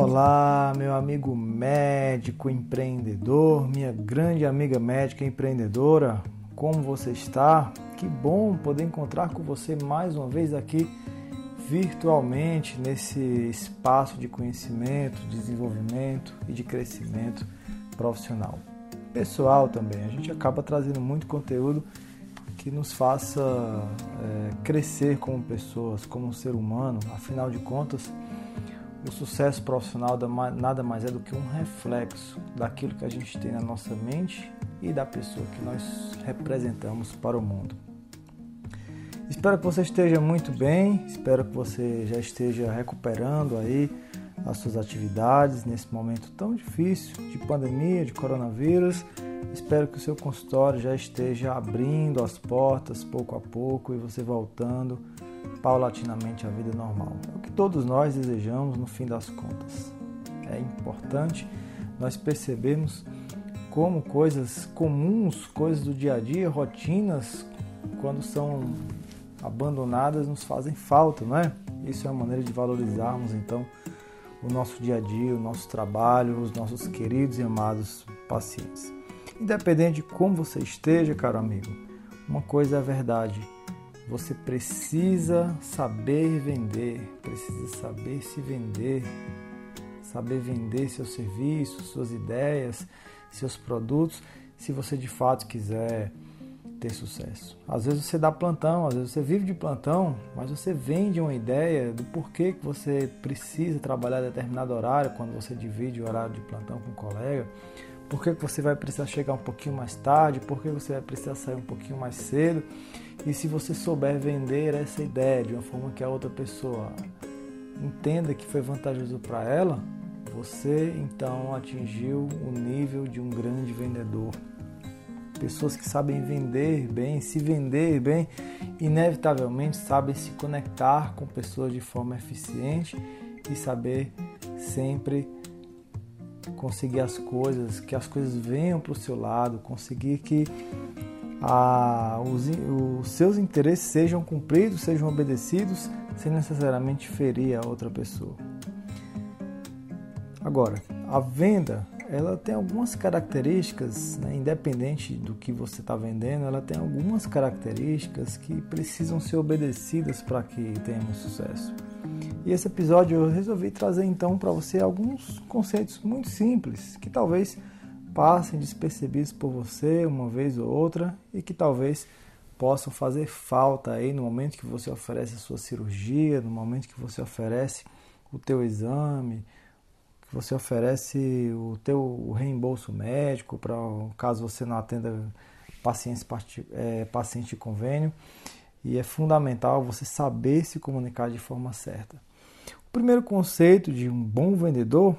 Olá, meu amigo médico empreendedor, minha grande amiga médica empreendedora, como você está? Que bom poder encontrar com você mais uma vez aqui virtualmente nesse espaço de conhecimento, desenvolvimento e de crescimento profissional. Pessoal também, a gente acaba trazendo muito conteúdo que nos faça é, crescer como pessoas, como ser humano, afinal de contas o sucesso profissional nada mais é do que um reflexo daquilo que a gente tem na nossa mente e da pessoa que nós representamos para o mundo. Espero que você esteja muito bem, espero que você já esteja recuperando aí as suas atividades nesse momento tão difícil de pandemia, de coronavírus. Espero que o seu consultório já esteja abrindo as portas pouco a pouco e você voltando paulatinamente à vida normal. É o que todos nós desejamos no fim das contas. É importante nós percebermos como coisas comuns, coisas do dia a dia, rotinas, quando são abandonadas, nos fazem falta, não é? Isso é uma maneira de valorizarmos então o nosso dia a dia, o nosso trabalho, os nossos queridos e amados pacientes. Independente de como você esteja, caro amigo, uma coisa é verdade você precisa saber vender, precisa saber se vender, saber vender seus serviços, suas ideias, seus produtos, se você de fato quiser ter sucesso. Às vezes você dá plantão, às vezes você vive de plantão, mas você vende uma ideia do porquê que você precisa trabalhar determinado horário quando você divide o horário de plantão com um colega, por que você vai precisar chegar um pouquinho mais tarde, por que você vai precisar sair um pouquinho mais cedo. E se você souber vender essa ideia de uma forma que a outra pessoa entenda que foi vantajoso para ela, você então atingiu o nível de um grande vendedor. Pessoas que sabem vender bem, se vender bem, inevitavelmente sabem se conectar com pessoas de forma eficiente e saber sempre conseguir as coisas, que as coisas venham para o seu lado, conseguir que a, os, os seus interesses sejam cumpridos, sejam obedecidos, sem necessariamente ferir a outra pessoa. Agora, a venda ela tem algumas características, né, independente do que você está vendendo, ela tem algumas características que precisam ser obedecidas para que tenhamos sucesso. E esse episódio eu resolvi trazer então para você alguns conceitos muito simples que talvez passem despercebidos por você uma vez ou outra e que talvez possam fazer falta aí no momento que você oferece a sua cirurgia, no momento que você oferece o teu exame, que você oferece o teu reembolso médico para caso você não atenda pacientes é, paciente de convênio e é fundamental você saber se comunicar de forma certa. O primeiro conceito de um bom vendedor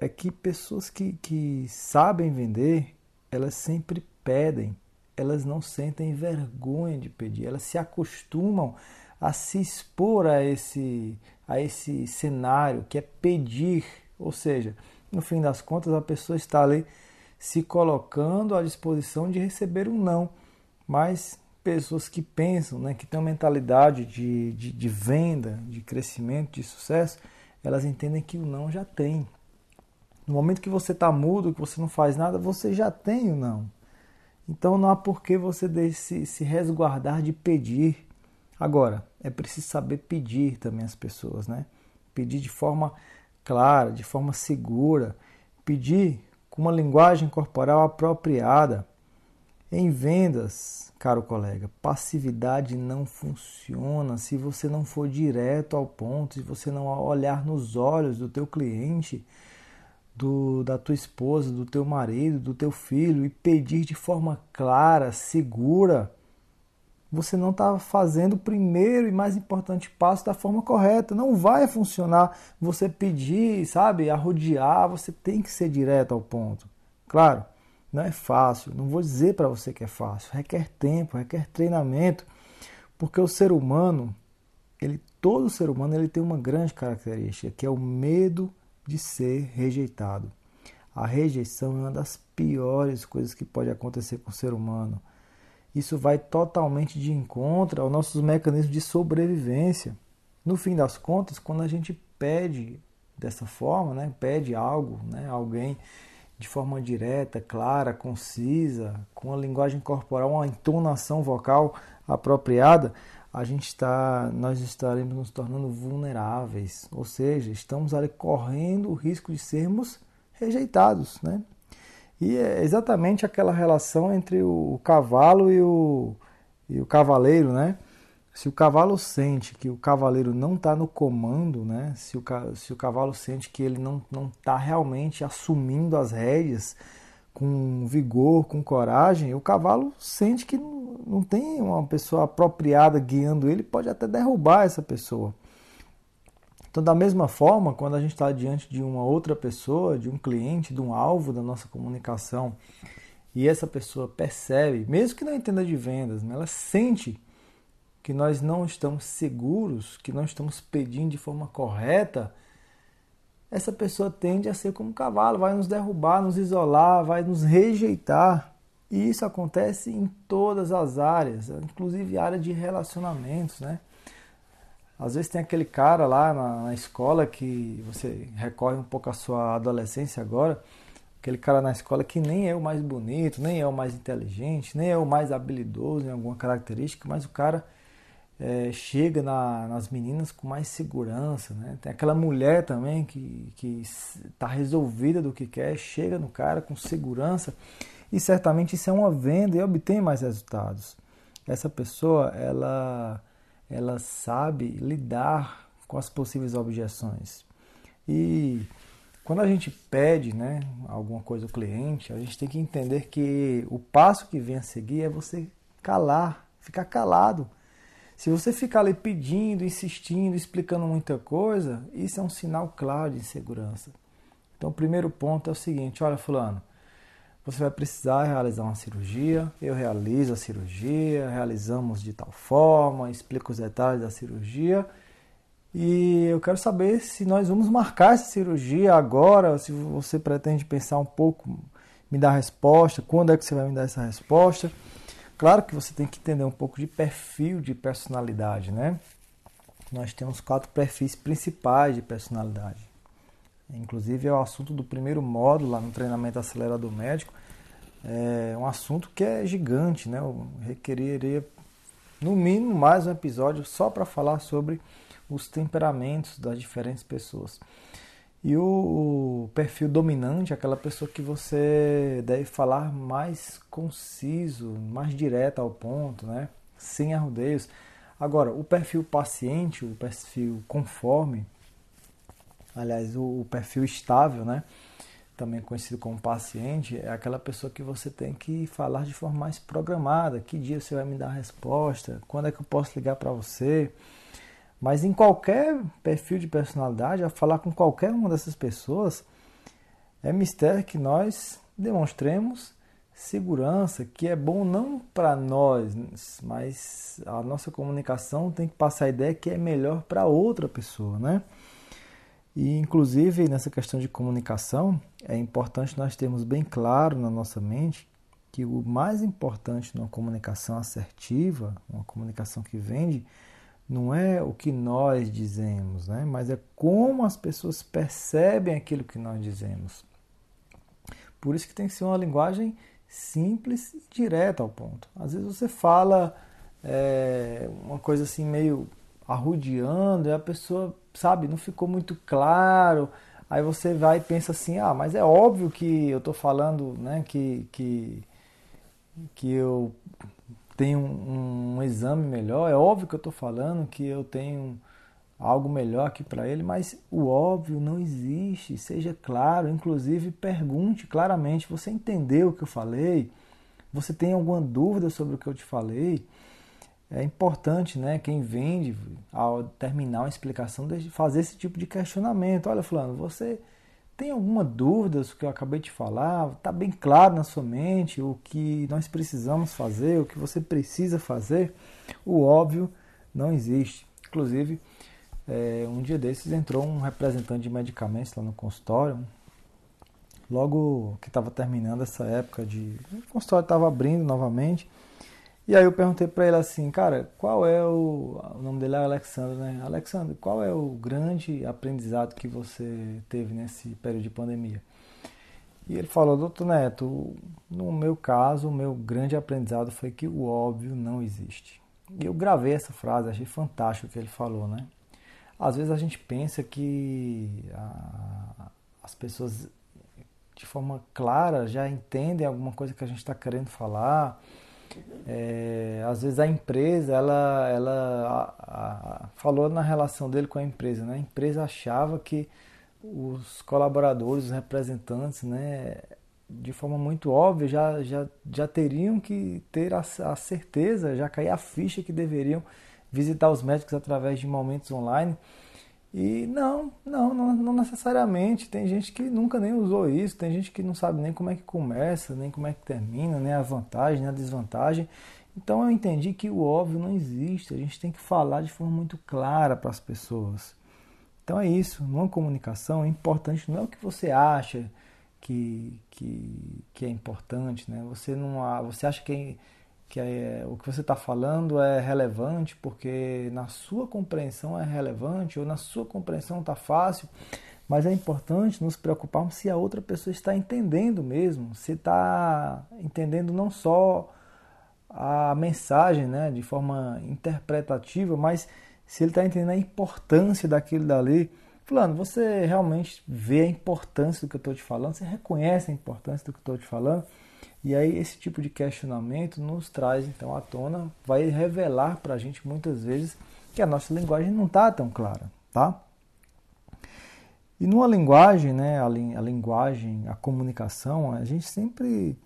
é que pessoas que, que sabem vender, elas sempre pedem, elas não sentem vergonha de pedir, elas se acostumam a se expor a esse, a esse cenário que é pedir, ou seja, no fim das contas a pessoa está ali se colocando à disposição de receber um não, mas pessoas que pensam, né, que têm uma mentalidade de, de, de venda, de crescimento, de sucesso, elas entendem que o não já tem. No momento que você está mudo, que você não faz nada, você já tem o não. Então não há por que você se, se resguardar de pedir. Agora, é preciso saber pedir também às pessoas, né? Pedir de forma clara, de forma segura, pedir com uma linguagem corporal apropriada. Em vendas, caro colega, passividade não funciona se você não for direto ao ponto, se você não olhar nos olhos do teu cliente, do, da tua esposa, do teu marido, do teu filho e pedir de forma clara, segura. Você não está fazendo o primeiro e mais importante passo da forma correta. Não vai funcionar você pedir, sabe, arrodear. Você tem que ser direto ao ponto. Claro, não é fácil, não vou dizer para você que é fácil, requer tempo, requer treinamento, porque o ser humano, ele todo ser humano ele tem uma grande característica, que é o medo de ser rejeitado. A rejeição é uma das piores coisas que pode acontecer com o ser humano. Isso vai totalmente de encontro aos nossos mecanismos de sobrevivência. No fim das contas, quando a gente pede dessa forma, né? pede algo, né? alguém de forma direta, clara, concisa, com a linguagem corporal, uma entonação vocal apropriada, a gente está, nós estaremos nos tornando vulneráveis, ou seja, estamos ali correndo o risco de sermos rejeitados, né? E é exatamente aquela relação entre o cavalo e o, e o cavaleiro, né? Se o cavalo sente que o cavaleiro não está no comando, né? Se o, se o cavalo sente que ele não está realmente assumindo as rédeas com vigor, com coragem, o cavalo sente que não, tem uma pessoa apropriada guiando ele, pode até derrubar essa pessoa. Então, da mesma forma, quando a gente está diante de uma outra pessoa, de um cliente, de um alvo da nossa comunicação, e essa pessoa percebe, mesmo que não entenda de vendas, né, ela sente que nós não estamos seguros, que não estamos pedindo de forma correta, essa pessoa tende a ser como um cavalo, vai nos derrubar, nos isolar, vai nos rejeitar. E isso acontece em todas as áreas, inclusive área de relacionamentos, né? Às vezes tem aquele cara lá na, na, escola que você recorre um pouco à sua adolescência agora, aquele cara na escola que nem é o mais bonito, nem é o mais inteligente, nem é o mais habilidoso em alguma característica, mas o cara é, chega na, nas meninas com mais segurança, né? Tem aquela mulher também que está resolvida do que quer, chega no cara com segurança e certamente isso é uma venda e obtém mais resultados. Essa pessoa, ela ela sabe lidar com as possíveis objeções. E quando a gente pede né, alguma coisa ao cliente, a gente tem que entender que o passo que vem a seguir é você calar, ficar calado. Se você ficar ali pedindo, insistindo, explicando muita coisa, isso é um sinal claro de insegurança. Então, o primeiro ponto é o seguinte: olha, Fulano, você vai precisar realizar uma cirurgia, eu realizo a cirurgia, realizamos de tal forma, explico os detalhes da cirurgia e eu quero saber se nós vamos marcar essa cirurgia agora, se você pretende pensar um pouco, me dar a resposta, quando é que você vai me dar essa resposta. Claro que você tem que entender um pouco de perfil de personalidade, né? Nós temos quatro perfis principais de personalidade. Inclusive é o assunto do primeiro módulo lá no treinamento acelerador médico. É um assunto que é gigante, né? Eu requeriria no mínimo mais um episódio só para falar sobre os temperamentos das diferentes pessoas. E o, perfil dominante, aquela pessoa que você deve falar mais conciso, mais direto ao ponto, né? sem arrudeios. Agora, o perfil paciente, o perfil conforme, aliás, o, o perfil estável, né? também conhecido como paciente, é aquela pessoa que você tem que falar de forma mais programada. Que dia você vai me dar a resposta? Quando é que eu posso ligar para você? Mas em qualquer perfil de personalidade, a falar com qualquer uma dessas pessoas, é mistério que nós demonstremos segurança, que é bom não para nós, mas a nossa comunicação tem que passar a ideia que é melhor para outra pessoa, né? E, inclusive, nessa questão de comunicação, é importante nós termos bem claro na nossa mente que o mais importante numa comunicação assertiva, uma comunicação que vende, não é o que nós dizemos, né? mas é como as pessoas percebem aquilo que nós dizemos. Por isso que tem que ser uma linguagem simples e direta ao ponto. Às vezes você fala é, uma coisa assim meio arrudeando e a pessoa sabe, não ficou muito claro. Aí você vai e pensa assim, ah, mas é óbvio que eu estou falando, né, que, que, que eu tenho um, um exame melhor, é óbvio que eu estou falando que eu tenho algo melhor aqui para ele, mas o óbvio não existe, seja claro, inclusive pergunte claramente, você entendeu o que eu falei? Você tem alguma dúvida sobre o que eu te falei? é importante, né, quem vende, ao terminar uma explicação, fazer esse tipo de questionamento. Olha, fulano, você tem alguma dúvida sobre o que eu acabei de falar? Está bem claro na sua mente o que nós precisamos fazer, o que você precisa fazer? O óbvio não existe. Inclusive, é, um dia desses entrou um representante de medicamentos lá no consultório, logo que estava terminando essa época de... O consultório estava abrindo novamente E aí eu perguntei para ele assim, cara, qual é o. O nome dele é Alexandre, né? Alexandre, qual é o grande aprendizado que você teve nesse período de pandemia? E ele falou, doutor Neto, no meu caso, o meu grande aprendizado foi que o óbvio não existe. E eu gravei essa frase, achei fantástico o que ele falou, né? Às vezes a gente pensa que a, as pessoas de forma clara já entendem alguma coisa que a gente está querendo falar. É, às vezes a empresa, ela, ela a, a, falou na relação dele com a empresa, né? A empresa achava que os colaboradores, os representantes, né, de forma muito óbvia, já, já, já teriam que ter a, a certeza, já cair a ficha que deveriam visitar os médicos através de momentos online. E não, não, não, não, necessariamente. Tem gente que nunca nem usou isso, tem gente que não sabe nem como é que começa, nem como é que termina, nem a vantagem, nem a desvantagem. Então eu entendi que o óbvio não existe, a gente tem que falar de forma muito clara para as pessoas. Então é isso, numa comunicação, é importante não é o que você acha que, que, que é importante, né? Você não você acha que, é, que é, o que você está falando é relevante porque na sua compreensão é relevante ou na sua compreensão está fácil, mas é importante nos preocuparmos se a outra pessoa está entendendo mesmo, se está entendendo não só a mensagem, né, de forma interpretativa, mas se ele está entendendo a importância daquilo dali. Fulano, você realmente vê a importância do que eu estou te falando? Você reconhece a importância do que eu estou te falando? E aí esse tipo de questionamento nos traz então à tona, vai revelar para a gente muitas vezes que a nossa linguagem não está tão clara, tá? E numa linguagem, né, a, a linguagem, a comunicação, a gente sempre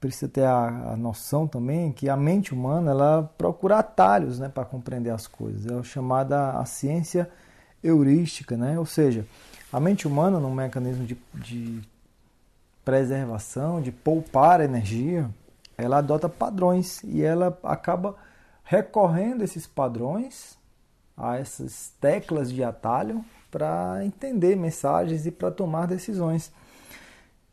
precisa ter a, a, noção também que a mente humana ela procura atalhos né, para compreender as coisas. É o chamada a ciência heurística, né? ou seja, a mente humana, num mecanismo de, de preservação, de poupar energia, ela adota padrões e ela acaba recorrendo esses padrões, a essas teclas de atalho, para entender mensagens e para tomar decisões.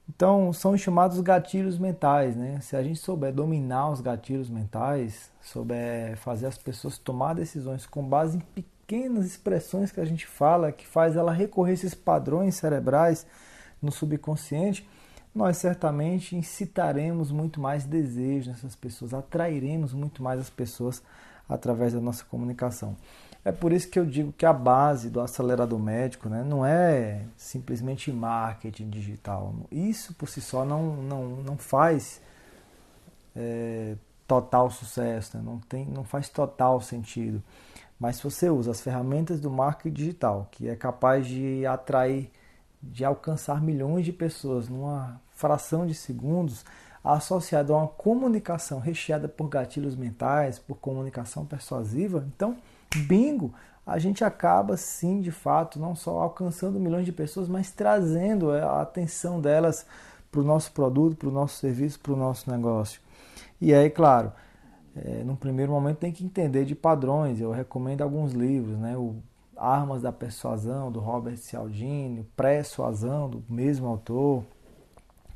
Então, são chamados gatilhos mentais, né? Se a gente souber dominar os gatilhos mentais, souber fazer as pessoas tomar decisões com base em pequenas expressões que a gente fala, que faz ela recorrer a esses padrões cerebrais no subconsciente, nós certamente incitaremos muito mais desejo nessas pessoas, atrairemos muito mais as pessoas através da nossa comunicação. É por isso que eu digo que a base do acelerador médico né, não é simplesmente marketing digital. Isso por si só não, não, não faz é, total sucesso, né? não, tem, não faz total sentido. Mas se você usa as ferramentas do marketing digital, que é capaz de atrair, de alcançar milhões de pessoas numa fração de segundos, associado a uma comunicação recheada por gatilhos mentais, por comunicação persuasiva, então bingo, a gente acaba sim, de fato, não só alcançando milhões de pessoas, mas trazendo a atenção delas para o nosso produto, para o nosso serviço, para o nosso negócio. E aí, claro, é, num primeiro momento tem que entender de padrões. Eu recomendo alguns livros, né? O Armas da Persuasão, do Robert Cialdini, Pré-Suasão, do mesmo autor,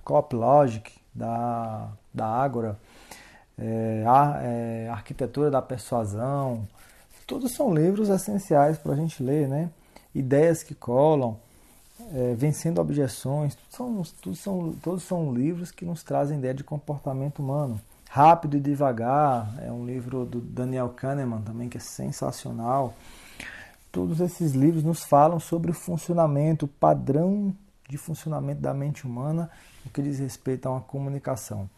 Cop Logic, da, da Ágora, é, a, é, Arquitetura da Persuasão, Todos são livros essenciais para a gente ler, né? Ideias que colam, é, Vencendo Objeções, são, todos, são, todos são livros que nos trazem ideia de comportamento humano. Rápido e Devagar é um livro do Daniel Kahneman também que é sensacional. Todos esses livros nos falam sobre o funcionamento, o padrão de funcionamento da mente humana no que diz respeito a uma comunicação.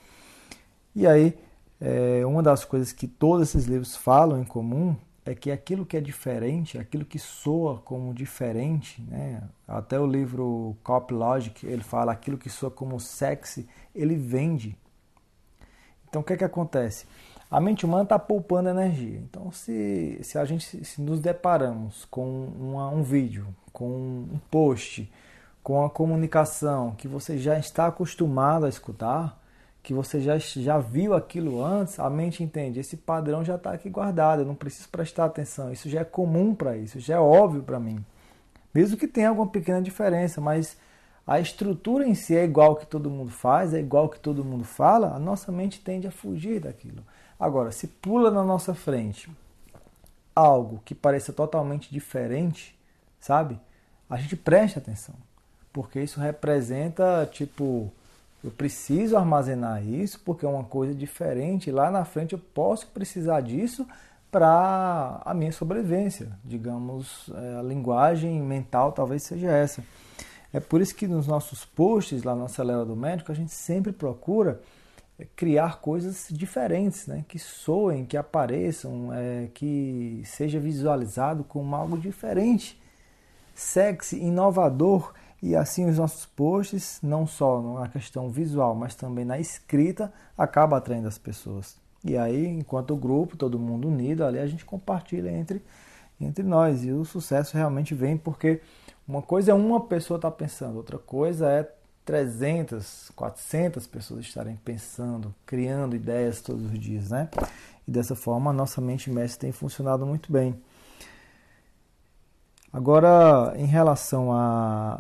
E aí, é, uma das coisas que todos esses livros falam em comum é que aquilo que é diferente, aquilo que soa como diferente, né? até o livro Cop Logic ele fala aquilo que soa como sexy, ele vende. Então o que é que acontece? A mente humana está poupando energia. Então se, se a gente se nos deparamos com uma, um vídeo, com um post, com a comunicação que você já está acostumado a escutar, que você já, já viu aquilo antes, a mente entende, esse padrão já está aqui guardado, eu não preciso prestar atenção, isso já é comum para isso, já é óbvio para mim. Mesmo que tenha alguma pequena diferença, mas a estrutura em si é igual que todo mundo faz, é igual que todo mundo fala, a nossa mente tende a fugir daquilo. Agora, se pula na nossa frente algo que pareça totalmente diferente, sabe? A gente presta atenção, porque isso representa tipo eu preciso armazenar isso porque é uma coisa diferente. Lá na frente eu posso precisar disso para a minha sobrevivência. Digamos, é, a linguagem mental talvez seja essa. É por isso que nos nossos posts lá no Acelera do Médico a gente sempre procura criar coisas diferentes, né? que soem, que apareçam, é, que seja visualizado como algo diferente, sexy, inovador e assim os nossos posts, não só na questão visual, mas também na escrita, acaba atraindo as pessoas. E aí, enquanto grupo, todo mundo unido, ali a gente compartilha entre, entre nós. E o sucesso realmente vem porque uma coisa é uma pessoa estar tá pensando, outra coisa é 300, 400 pessoas estarem pensando, criando ideias todos os dias, né? E dessa forma a nossa mente mestre tem funcionado muito bem. Agora, em relação a,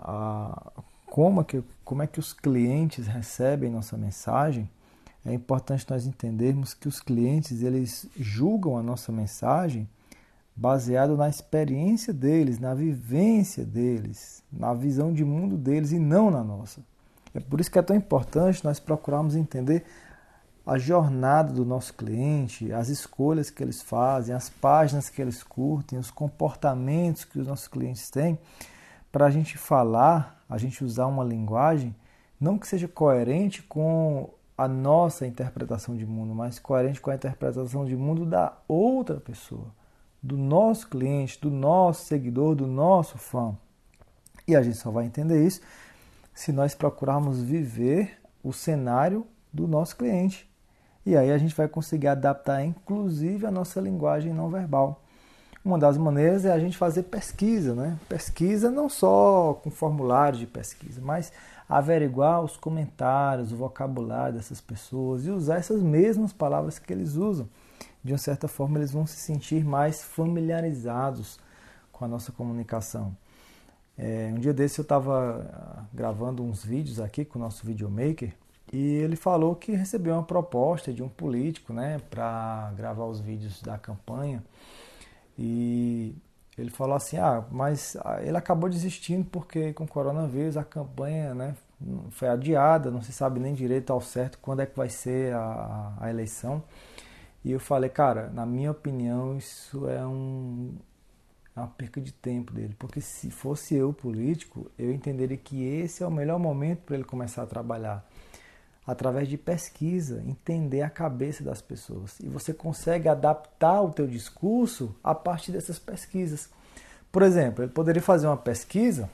a como, é que, como é que os clientes recebem nossa mensagem, é importante nós entendermos que os clientes eles julgam a nossa mensagem baseado na experiência deles, na vivência deles, na visão de mundo deles e não na nossa. É por isso que é tão importante nós procurarmos entender a jornada do nosso cliente, as escolhas que eles fazem, as páginas que eles curtem, os comportamentos que os nossos clientes têm, para a gente falar, a gente usar uma linguagem não que seja coerente com a nossa interpretação de mundo, mas coerente com a interpretação de mundo da outra pessoa, do nosso cliente, do nosso seguidor, do nosso fã. E a gente só vai entender isso se nós procurarmos viver o cenário do nosso cliente. E aí a gente vai conseguir adaptar inclusive a nossa linguagem não verbal. Uma das maneiras é a gente fazer pesquisa, né? Pesquisa não só com formulários de pesquisa, mas averiguar os comentários, o vocabulário dessas pessoas e usar essas mesmas palavras que eles usam. De uma certa forma, eles vão se sentir mais familiarizados com a nossa comunicação. É, um dia desse eu estava ah, gravando uns vídeos aqui com o nosso videomaker e ele falou que recebeu uma proposta de um político, né, para gravar os vídeos da campanha. E ele falou assim: "Ah, mas ah, ele acabou desistindo porque com o coronavírus a campanha, né, foi adiada, não se sabe nem direito ao certo quando é que vai ser a, a eleição". E eu falei: "Cara, na minha opinião, isso é um uma perca de tempo dele, porque se fosse eu político, eu entenderia que esse é o melhor momento para ele começar a trabalhar através de pesquisa, entender a cabeça das pessoas. E você consegue adaptar o teu discurso a partir dessas pesquisas. Por exemplo, ele poderia fazer uma pesquisa,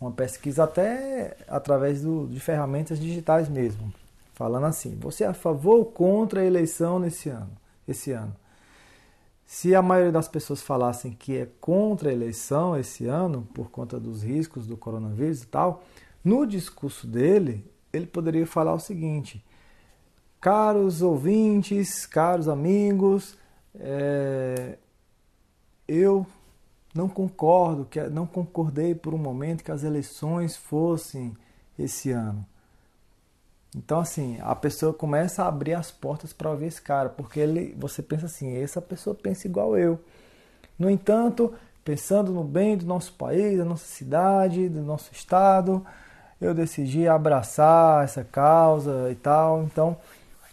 uma pesquisa até através do, de ferramentas digitais mesmo, falando assim: você é a favor ou contra a eleição nesse ano? Esse ano. Se a maioria das pessoas falassem que é contra a eleição esse ano, por conta dos riscos do coronavírus e tal, no discurso dele, ele poderia falar o seguinte: caros ouvintes, caros amigos, é, eu não concordo, que não concordei por um momento que as eleições fossem esse ano. Então assim, a pessoa começa a abrir as portas para ouvir esse cara, porque ele, você pensa assim, essa pessoa pensa igual eu. No entanto, pensando no bem do nosso país, da nossa cidade, do nosso estado, eu decidi abraçar essa causa e tal. Então,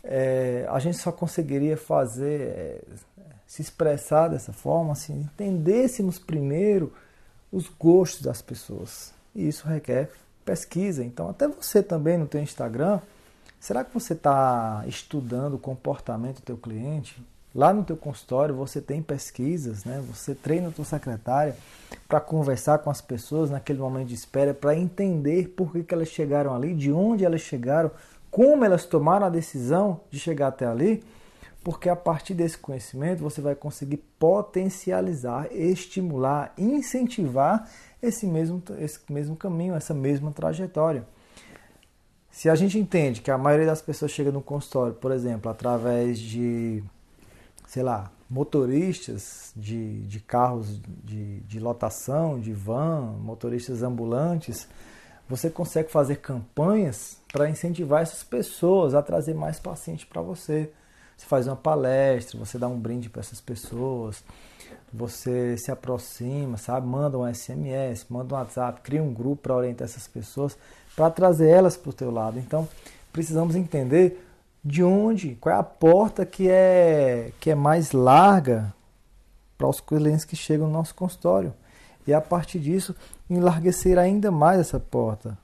é, a gente só conseguiria fazer, é, se expressar dessa forma, se entendêssemos primeiro os gostos das pessoas. E isso requer pesquisa. Então, até você também no teu Instagram, será que você está estudando o comportamento do teu cliente? Lá no teu consultório você tem pesquisas, né? Você treina a tua secretária para conversar com as pessoas naquele momento de espera, para entender por que, que elas chegaram ali, de onde elas chegaram, como elas tomaram a decisão de chegar até ali, porque a partir desse conhecimento você vai conseguir potencializar, estimular, incentivar esse mesmo, esse mesmo caminho, essa mesma trajetória. Se a gente entende que a maioria das pessoas chega no consultório, por exemplo, através de sei lá, motoristas de, de carros de, de lotação, de van, motoristas ambulantes, você consegue fazer campanhas para incentivar essas pessoas a trazer mais pacientes para você. Você faz uma palestra, você dá um brinde para essas pessoas, você se aproxima, sabe? Manda um SMS, manda um WhatsApp, cria um grupo para orientar essas pessoas, para trazer elas para o teu lado. Então, precisamos entender de onde, qual é a porta que é, que é mais larga para os clientes que chegam no nosso consultório. E a partir disso, enlarguecer ainda mais essa porta.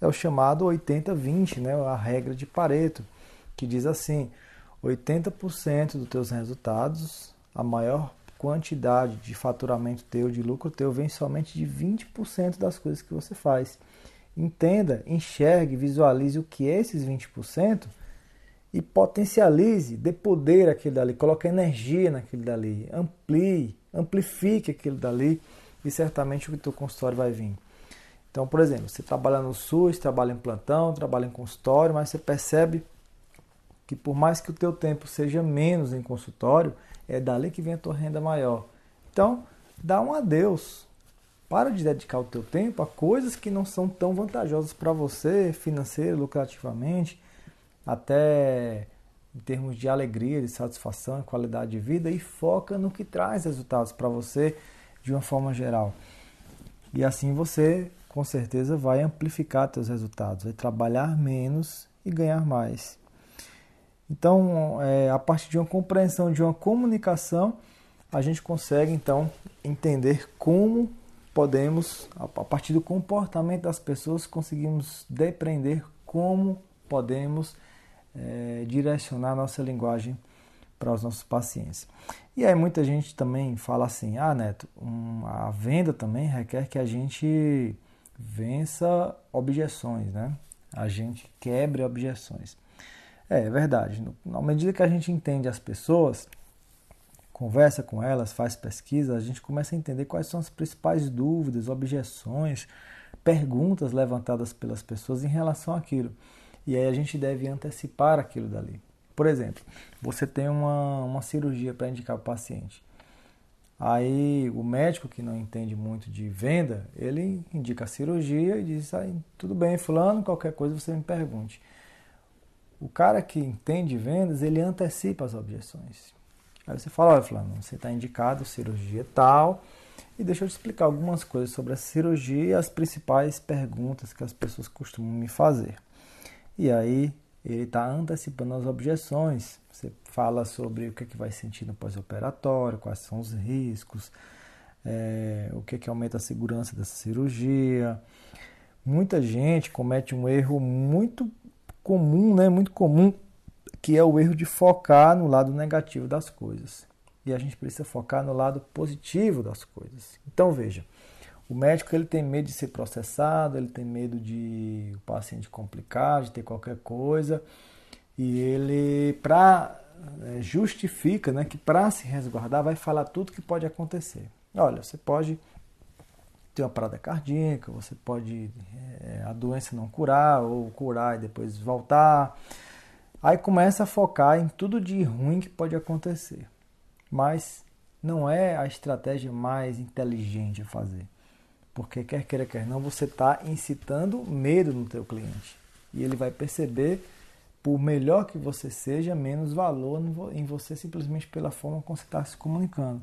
É o chamado 80-20, né? a regra de Pareto, que diz assim: 80% dos teus resultados, a maior quantidade de faturamento teu, de lucro teu, vem somente de 20% das coisas que você faz. Entenda, enxergue, visualize o que é esses 20% e potencialize, dê poder aquele dali, coloque energia naquele dali, amplie, amplifique aquele dali e certamente o teu consultório vai vir. Então, por exemplo, você trabalha no SUS, trabalha em plantão, trabalha em consultório, mas você percebe que por mais que o teu tempo seja menos em consultório, é dali que vem a tua renda maior. Então, dá um adeus. Para de dedicar o teu tempo a coisas que não são tão vantajosas para você, financeiro, lucrativamente, até em termos de alegria, de satisfação qualidade de vida e foca no que traz resultados para você de uma forma geral. E assim você, com certeza, vai amplificar seus resultados, vai trabalhar menos e ganhar mais. Então, é, a partir de uma compreensão, de uma comunicação, a gente consegue então entender como podemos, a partir do comportamento das pessoas, conseguimos depreender como podemos é, direcionar nossa linguagem para os nossos pacientes. E aí muita gente também fala assim, ah Neto, a venda também requer que a gente vença objeções, né? A gente quebre objeções. É, é verdade. Na medida que a gente entende as pessoas, conversa com elas, faz pesquisa, a gente começa a entender quais são as principais dúvidas, objeções, perguntas levantadas pelas pessoas em relação àquilo. E aí a gente deve antecipar aquilo dali. Por exemplo, você tem uma, uma cirurgia para indicar o paciente. Aí o médico que não entende muito de venda, ele indica a cirurgia e diz, ah, tudo bem, fulano, qualquer coisa você me pergunte. O cara que entende vendas, ele antecipa as objeções. Aí você fala, olha, fulano, você está indicado cirurgia tal, e deixa eu te explicar algumas coisas sobre a cirurgia e as principais perguntas que as pessoas costumam me fazer. E aí ele está antecipando as objeções. Você fala sobre o que, é que vai sentir no pós-operatório, quais são os riscos, é, o que, é que aumenta a segurança dessa cirurgia. Muita gente comete um erro muito comum, né, muito comum, que é o erro de focar no lado negativo das coisas. E a gente precisa focar no lado positivo das coisas. Então veja, o médico ele tem medo de ser processado, ele tem medo de o paciente complicar, de ter qualquer coisa, e ele para é, justifica, né, que para se resguardar vai falar tudo que pode acontecer. Olha, você pode ter uma parada cardíaca, você pode é, a doença não curar ou curar e depois voltar. Aí começa a focar em tudo de ruim que pode acontecer. Mas não é a estratégia mais inteligente a fazer. Porque quer queira, quer não, você está incitando medo no teu cliente. E ele vai perceber, por melhor que você seja, menos valor em você simplesmente pela forma como você está se comunicando.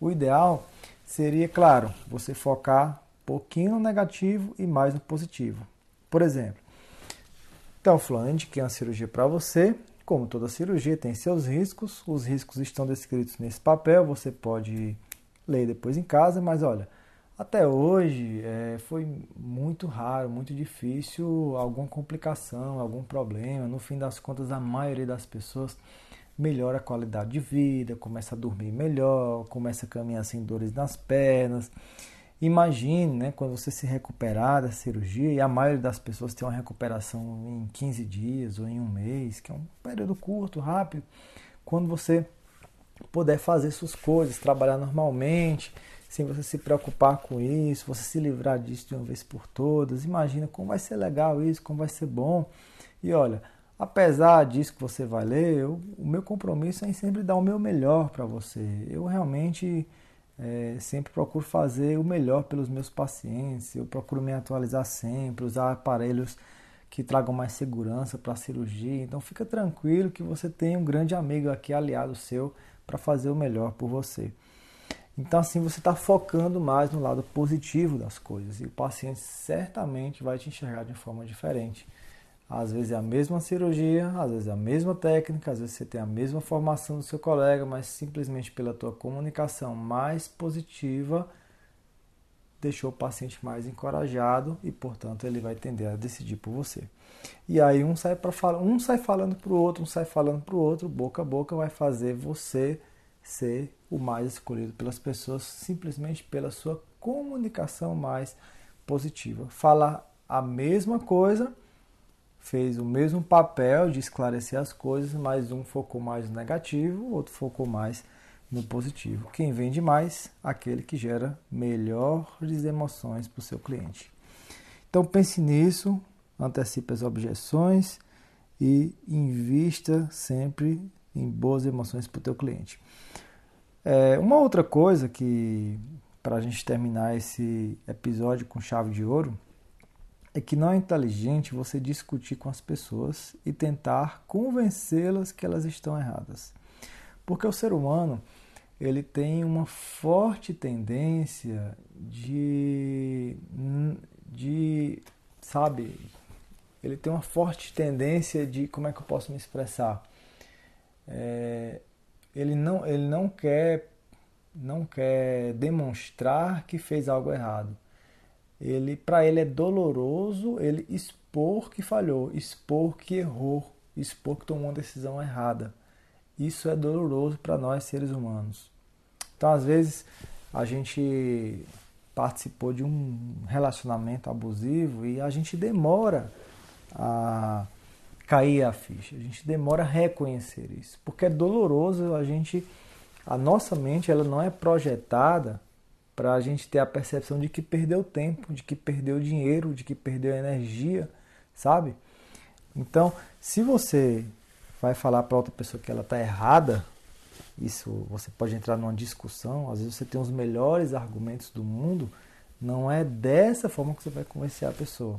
O ideal seria, claro, você focar um pouquinho no negativo e mais no positivo. Por exemplo, então, fulano, indiquei uma cirurgia para você. Como toda cirurgia tem seus riscos, os riscos estão descritos nesse papel, você pode ler depois em casa, mas olha, até hoje é, foi muito raro, muito difícil alguma complicação, algum problema. No fim das contas, a maioria das pessoas melhora a qualidade de vida, começa a dormir melhor, começa a caminhar sem dores nas pernas. Imagine né, quando você se recuperar da cirurgia, e a maioria das pessoas tem uma recuperação em 15 dias ou em um mês, que é um período curto, rápido. Quando você puder fazer suas coisas, trabalhar normalmente, sem você se preocupar com isso, você se livrar disso de uma vez por todas. Imagina como vai ser legal isso, como vai ser bom. E olha, apesar disso que você vai ler, eu, o meu compromisso é em sempre dar o meu melhor para você. Eu realmente é, sempre procuro fazer o melhor pelos meus pacientes, eu procuro me atualizar sempre, usar aparelhos que tragam mais segurança para a cirurgia. Então fica tranquilo que você tem um grande amigo aqui aliado seu para fazer o melhor por você. Então assim você está focando mais no lado positivo das coisas e o paciente certamente vai te enxergar de forma diferente. Às vezes é a mesma cirurgia, às vezes é a mesma técnica, às vezes você tem a mesma formação do seu colega, mas simplesmente pela tua comunicação mais positiva deixou o paciente mais encorajado e, portanto, ele vai tender a decidir por você. E aí um sai para falar, um sai falando para o outro, um sai falando para o outro, boca a boca vai fazer você ser o mais escolhido pelas pessoas simplesmente pela sua comunicação mais positiva. Falar a mesma coisa, fez o mesmo papel de esclarecer as coisas, mas um focou mais no negativo, o outro focou mais no positivo. Quem vende mais, aquele que gera melhores emoções para o seu cliente. Então pense nisso, antecipe as objeções e invista sempre em boas emoções para o teu cliente. É, uma outra coisa que, para a gente terminar esse episódio com chave de ouro, é que não é inteligente você discutir com as pessoas e tentar convencê-las que elas estão erradas. Porque o ser humano ele tem uma forte tendência de, de, sabe, ele tem uma forte tendência de, como é que eu posso me expressar? É, ele não, ele não quer, não quer demonstrar que fez algo errado. Ele, para ele é doloroso ele expor que falhou, expor que errou, expor que tomou uma decisão errada. Isso é doloroso para nós seres humanos. Então, às vezes, a gente participou de um relacionamento abusivo e a gente demora a cair a ficha, a gente demora a reconhecer isso, porque é doloroso a gente, a nossa mente ela não é projetada para a gente ter a percepção de que perdeu tempo, de que perdeu dinheiro, de que perdeu energia, sabe? Então, se você vai falar para outra pessoa que ela está errada, isso você pode entrar numa discussão, às vezes você tem os melhores argumentos do mundo, não é dessa forma que você vai convencer a pessoa.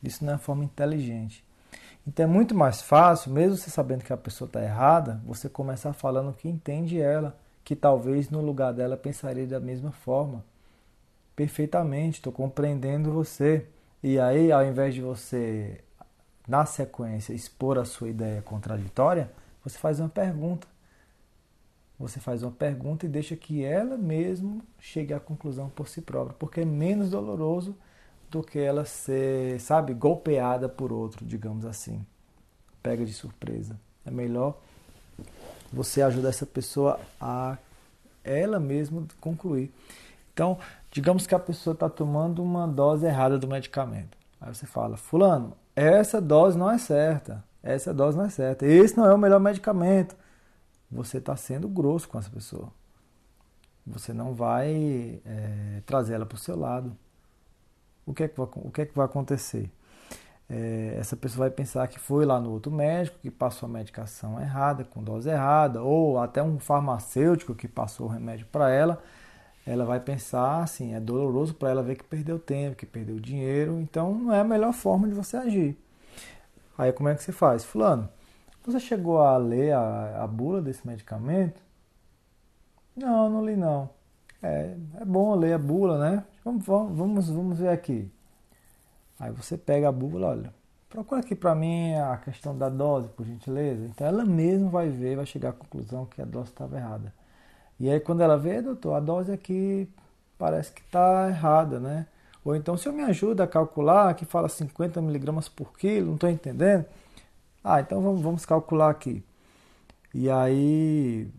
Isso não é uma forma inteligente. Então é muito mais fácil, mesmo você sabendo que a pessoa está errada, você começar falando que entende ela, que talvez no lugar dela pensaria da mesma forma. Perfeitamente, estou compreendendo você. E aí, ao invés de você na sequência, expor a sua ideia contraditória, você faz uma pergunta. Você faz uma pergunta e deixa que ela mesmo chegue à conclusão por si própria, porque é menos doloroso do que ela ser, sabe, golpeada por outro, digamos assim. Pega de surpresa. É melhor você ajudar essa pessoa a ela mesma concluir. Então, digamos que a pessoa está tomando uma dose errada do medicamento. Aí você fala, fulano, essa dose não é certa, essa dose não é certa, esse não é o melhor medicamento. Você está sendo grosso com essa pessoa. Você não vai é, trazer ela para o seu lado. O que, é que vai, o que é que vai acontecer? É, essa pessoa vai pensar que foi lá no outro médico que passou a medicação errada, com dose errada, ou até um farmacêutico que passou o remédio para ela ela vai pensar assim, é doloroso para ela ver que perdeu tempo, que perdeu dinheiro, então não é a melhor forma de você agir. Aí como é que você faz? Fulano, você chegou a ler a, a bula desse medicamento? Não, não li não. É, é bom ler a bula, né? Vamos, vamos, vamos ver aqui. Aí você pega a bula, olha, procura aqui para mim a questão da dose, por gentileza. Então ela mesma vai ver, vai chegar à conclusão que a dose estava errada. E aí quando ela vê, doutor, a dose aqui parece que está errada, né? Ou então, se eu me ajuda a calcular, que fala 50 miligramas por quilo, não estou entendendo. Ah, então vamos, vamos calcular aqui. E aí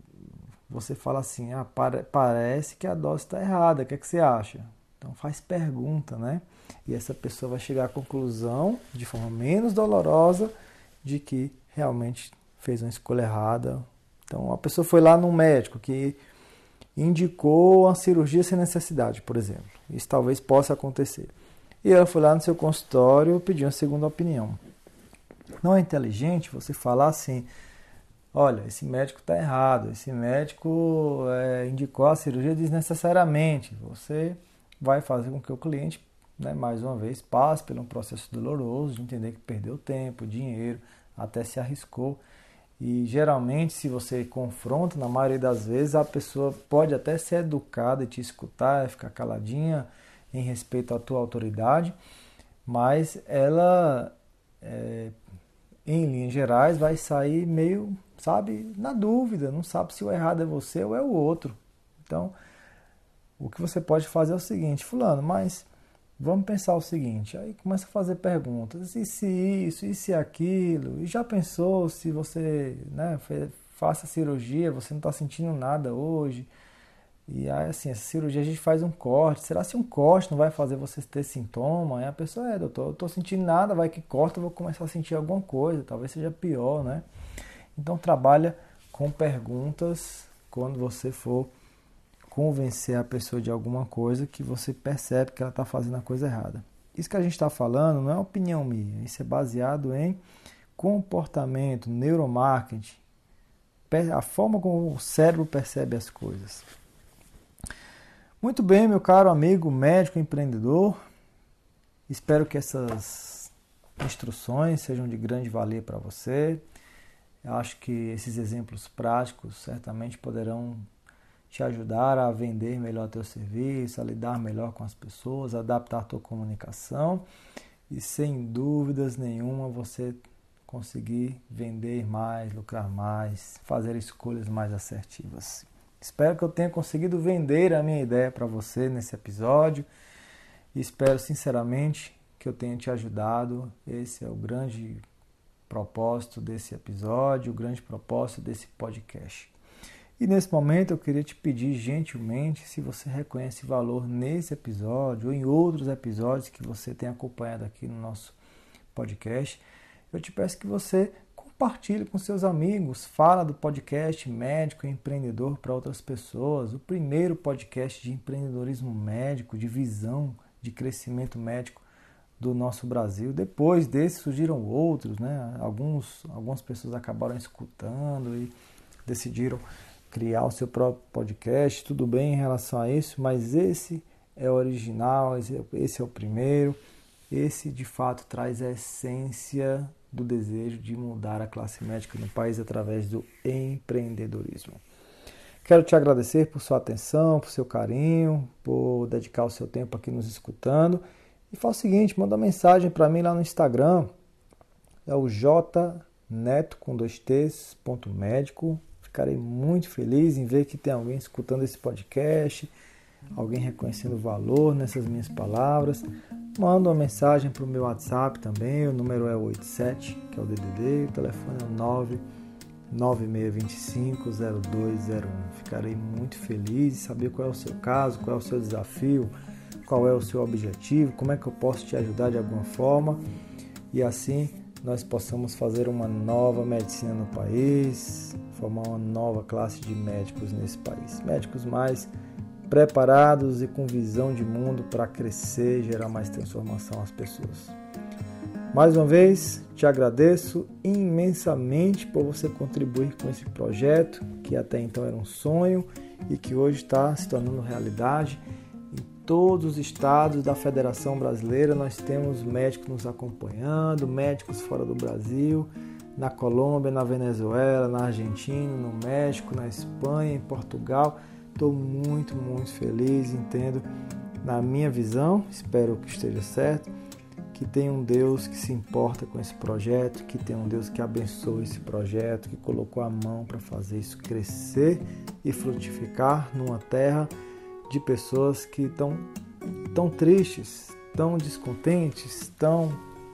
você fala assim, ah, parece que a dose está errada, o que, é que você acha? Então faz pergunta, né? E essa pessoa vai chegar à conclusão, de forma menos dolorosa, de que realmente fez uma escolha errada. Então a pessoa foi lá no médico que indicou a cirurgia sem necessidade, por exemplo. Isso talvez possa acontecer. E ela foi lá no seu consultório pediu uma segunda opinião. Não é inteligente você falar assim: olha, esse médico está errado, esse médico é, indicou a cirurgia desnecessariamente. Você vai fazer com que o cliente né, mais uma vez, passe por um processo doloroso de entender que perdeu tempo, dinheiro, até se arriscou. E geralmente, se você confronta, na maioria das vezes, a pessoa pode até ser educada e te escutar, ficar caladinha em respeito à tua autoridade, mas ela, é, em linhas gerais, vai sair meio, sabe, na dúvida, não sabe se o errado é você ou é o outro. Então, o que você pode fazer é o seguinte, fulano, mas vamos pensar o seguinte, aí começa a fazer perguntas, e se isso, e se aquilo, e já pensou se você né, faça cirurgia, você não está sentindo nada hoje, e aí assim, essa cirurgia a gente faz um corte, será se um corte não vai fazer você ter sintoma? Aí a pessoa, é doutor, eu estou sentindo nada, vai que corta, eu vou começar a sentir alguma coisa, talvez seja pior, né? Então trabalha com perguntas quando você for convencer a pessoa de alguma coisa que você percebe que ela está fazendo a coisa errada. Isso que a gente está falando não é opinião minha, isso é baseado em comportamento, neuromarketing, a forma como o cérebro percebe as coisas. Muito bem, meu caro amigo médico empreendedor, espero que essas instruções sejam de grande valia para você. Eu acho que esses exemplos práticos certamente poderão te ajudar a vender melhor teu serviço, a lidar melhor com as pessoas, adaptar tua comunicação e sem dúvidas nenhuma você conseguir vender mais, lucrar mais, fazer escolhas mais assertivas. Espero que eu tenha conseguido vender a minha ideia para você nesse episódio e espero sinceramente que eu tenha te ajudado. Esse é o grande propósito desse episódio, o grande propósito desse podcast. E nesse momento eu queria te pedir gentilmente se você reconhece valor nesse episódio ou em outros episódios que você tem acompanhado aqui no nosso podcast. Eu te peço que você compartilhe com seus amigos, fala do podcast Médico e Empreendedor para outras pessoas, o primeiro podcast de empreendedorismo médico, de visão de crescimento médico do nosso Brasil. Depois desse surgiram outros, né? Alguns, algumas pessoas acabaram escutando e decidiram criar o seu próprio podcast, tudo bem em relação a isso, mas esse é original, esse é o primeiro. Esse de fato traz a essência do desejo de mudar a classe médica no país através do empreendedorismo. Quero te agradecer por sua atenção, por seu carinho, por dedicar o seu tempo aqui nos escutando. E faz o seguinte, manda uma mensagem para mim lá no Instagram. É o jneto com dois t's, ponto médico, Ficarei muito feliz em ver que tem alguém escutando esse podcast, alguém reconhecendo o valor nessas minhas palavras. Manda uma mensagem para o meu WhatsApp também, o número é 87, que é o DDD, o telefone é o 996250201. Ficarei muito feliz em saber qual é o seu caso, qual é o seu desafio, qual é o seu objetivo, como é que eu posso te ajudar de alguma forma e assim nós possamos fazer uma nova medicina no país, formar uma nova classe de médicos nesse país. Médicos mais preparados e com visão de mundo para crescer e gerar mais transformação às pessoas. Mais uma vez, te agradeço imensamente por você contribuir com esse projeto, que até então era um sonho e que hoje está se tornando realidade. Todos os estados da Federação Brasileira, nós temos médicos nos acompanhando, médicos fora do Brasil na Colômbia, na Venezuela, na Argentina, no México, na Espanha, em Portugal. Estou muito, muito feliz, entendo na minha visão, espero que esteja certo, que tem um Deus que se importa com esse projeto, que tem um Deus que abençoa esse projeto, que colocou a mão para fazer isso crescer e frutificar numa terra de pessoas que estão tão tristes, tão descontentes, tão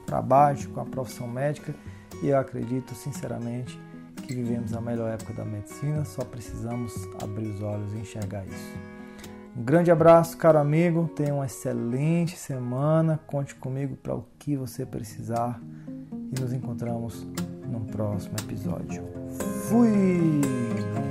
para baixo com a profissão médica e eu acredito sinceramente que vivemos a melhor época da medicina, só precisamos abrir os olhos e enxergar isso. Um grande abraço, caro amigo, tenha uma excelente semana, conte comigo para o que você precisar e nos encontramos no próximo episódio. Fui!